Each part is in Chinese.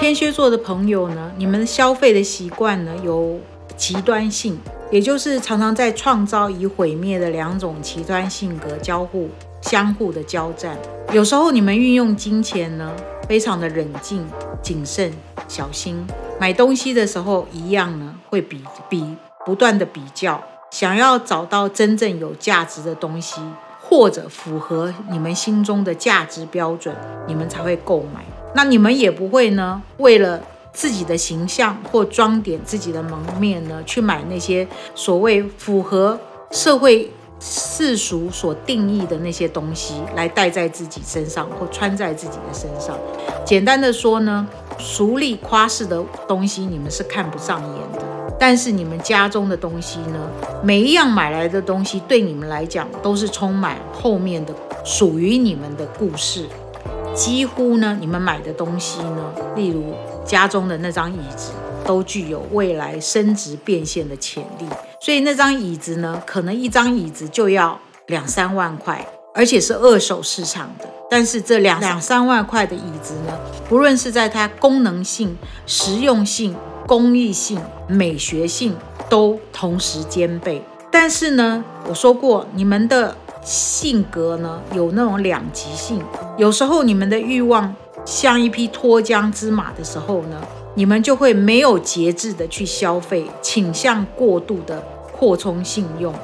天蝎座的朋友呢，你们消费的习惯呢有极端性，也就是常常在创造与毁灭的两种极端性格交互、相互的交战。有时候你们运用金钱呢，非常的冷静、谨慎、小心。买东西的时候一样呢，会比比不断的比较，想要找到真正有价值的东西，或者符合你们心中的价值标准，你们才会购买。那你们也不会呢，为了自己的形象或装点自己的门面呢，去买那些所谓符合社会世俗所定义的那些东西来戴在自己身上或穿在自己的身上。简单的说呢，俗丽夸饰的东西你们是看不上眼的，但是你们家中的东西呢，每一样买来的东西对你们来讲都是充满后面的属于你们的故事。几乎呢，你们买的东西呢，例如家中的那张椅子，都具有未来升值变现的潜力。所以那张椅子呢，可能一张椅子就要两三万块，而且是二手市场的。但是这两两三万块的椅子呢，不论是在它功能性、实用性、工艺性、美学性，都同时兼备。但是呢，我说过，你们的。性格呢有那种两极性，有时候你们的欲望像一匹脱缰之马的时候呢，你们就会没有节制的去消费，倾向过度的扩充信用，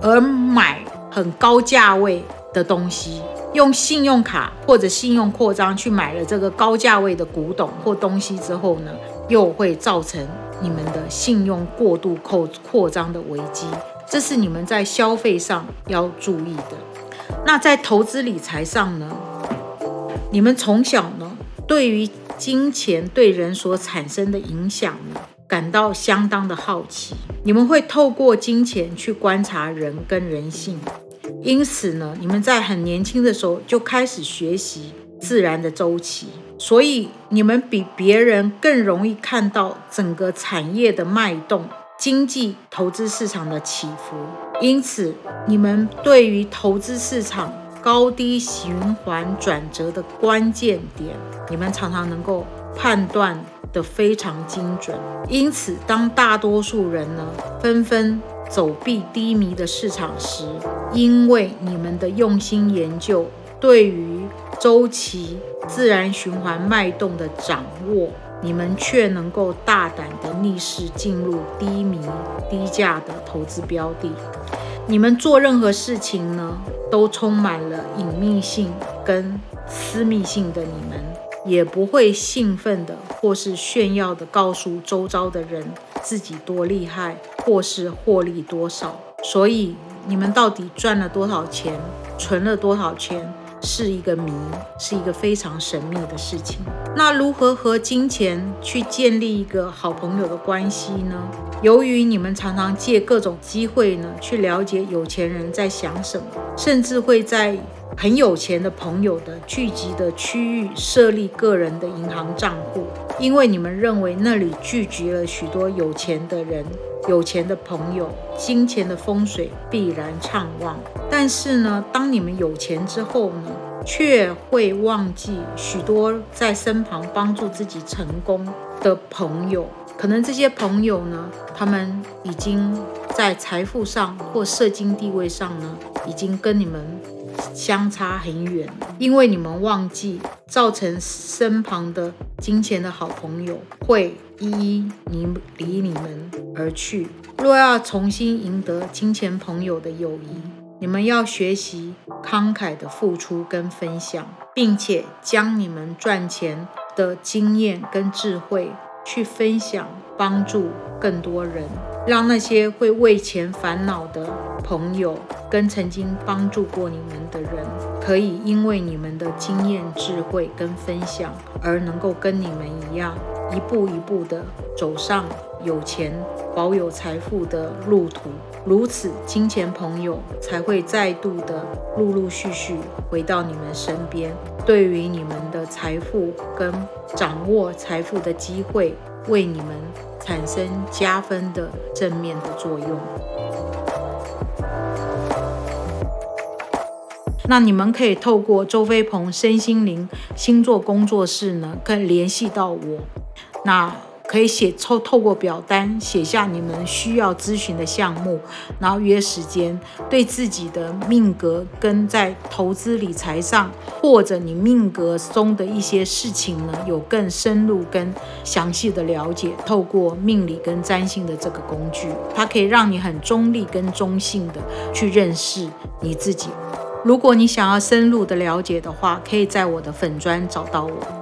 而买很高价位的东西，用信用卡或者信用扩张去买了这个高价位的古董或东西之后呢，又会造成你们的信用过度扩扩张的危机。这是你们在消费上要注意的。那在投资理财上呢？你们从小呢，对于金钱对人所产生的影响呢，感到相当的好奇。你们会透过金钱去观察人跟人性，因此呢，你们在很年轻的时候就开始学习自然的周期，所以你们比别人更容易看到整个产业的脉动。经济投资市场的起伏，因此你们对于投资市场高低循环转折的关键点，你们常常能够判断的非常精准。因此，当大多数人呢纷纷走避低迷的市场时，因为你们的用心研究，对于周期自然循环脉动的掌握。你们却能够大胆的逆势进入低迷、低价的投资标的。你们做任何事情呢，都充满了隐秘性跟私密性的。你们也不会兴奋的或是炫耀的告诉周遭的人自己多厉害，或是获利多少。所以，你们到底赚了多少钱，存了多少钱？是一个谜，是一个非常神秘的事情。那如何和金钱去建立一个好朋友的关系呢？由于你们常常借各种机会呢，去了解有钱人在想什么，甚至会在很有钱的朋友的聚集的区域设立个人的银行账户，因为你们认为那里聚集了许多有钱的人。有钱的朋友，金钱的风水必然畅旺。但是呢，当你们有钱之后呢，却会忘记许多在身旁帮助自己成功的朋友。可能这些朋友呢，他们已经在财富上或社经地位上呢，已经跟你们相差很远，因为你们忘记，造成身旁的金钱的好朋友会一一离离你们而去。若要重新赢得金钱朋友的友谊，你们要学习慷慨的付出跟分享，并且将你们赚钱的经验跟智慧去分享，帮助更多人。让那些会为钱烦恼的朋友，跟曾经帮助过你们的人，可以因为你们的经验、智慧跟分享，而能够跟你们一样，一步一步的走上有钱、保有财富的路途。如此，金钱朋友才会再度的陆陆续续回到你们身边，对于你们的财富跟掌握财富的机会，为你们。产生加分的正面的作用。那你们可以透过周飞鹏身心灵星座工作室呢，可以联系到我。那。可以写透透过表单写下你们需要咨询的项目，然后约时间，对自己的命格跟在投资理财上，或者你命格中的一些事情呢，有更深入跟详细的了解。透过命理跟占星的这个工具，它可以让你很中立跟中性的去认识你自己。如果你想要深入的了解的话，可以在我的粉砖找到我。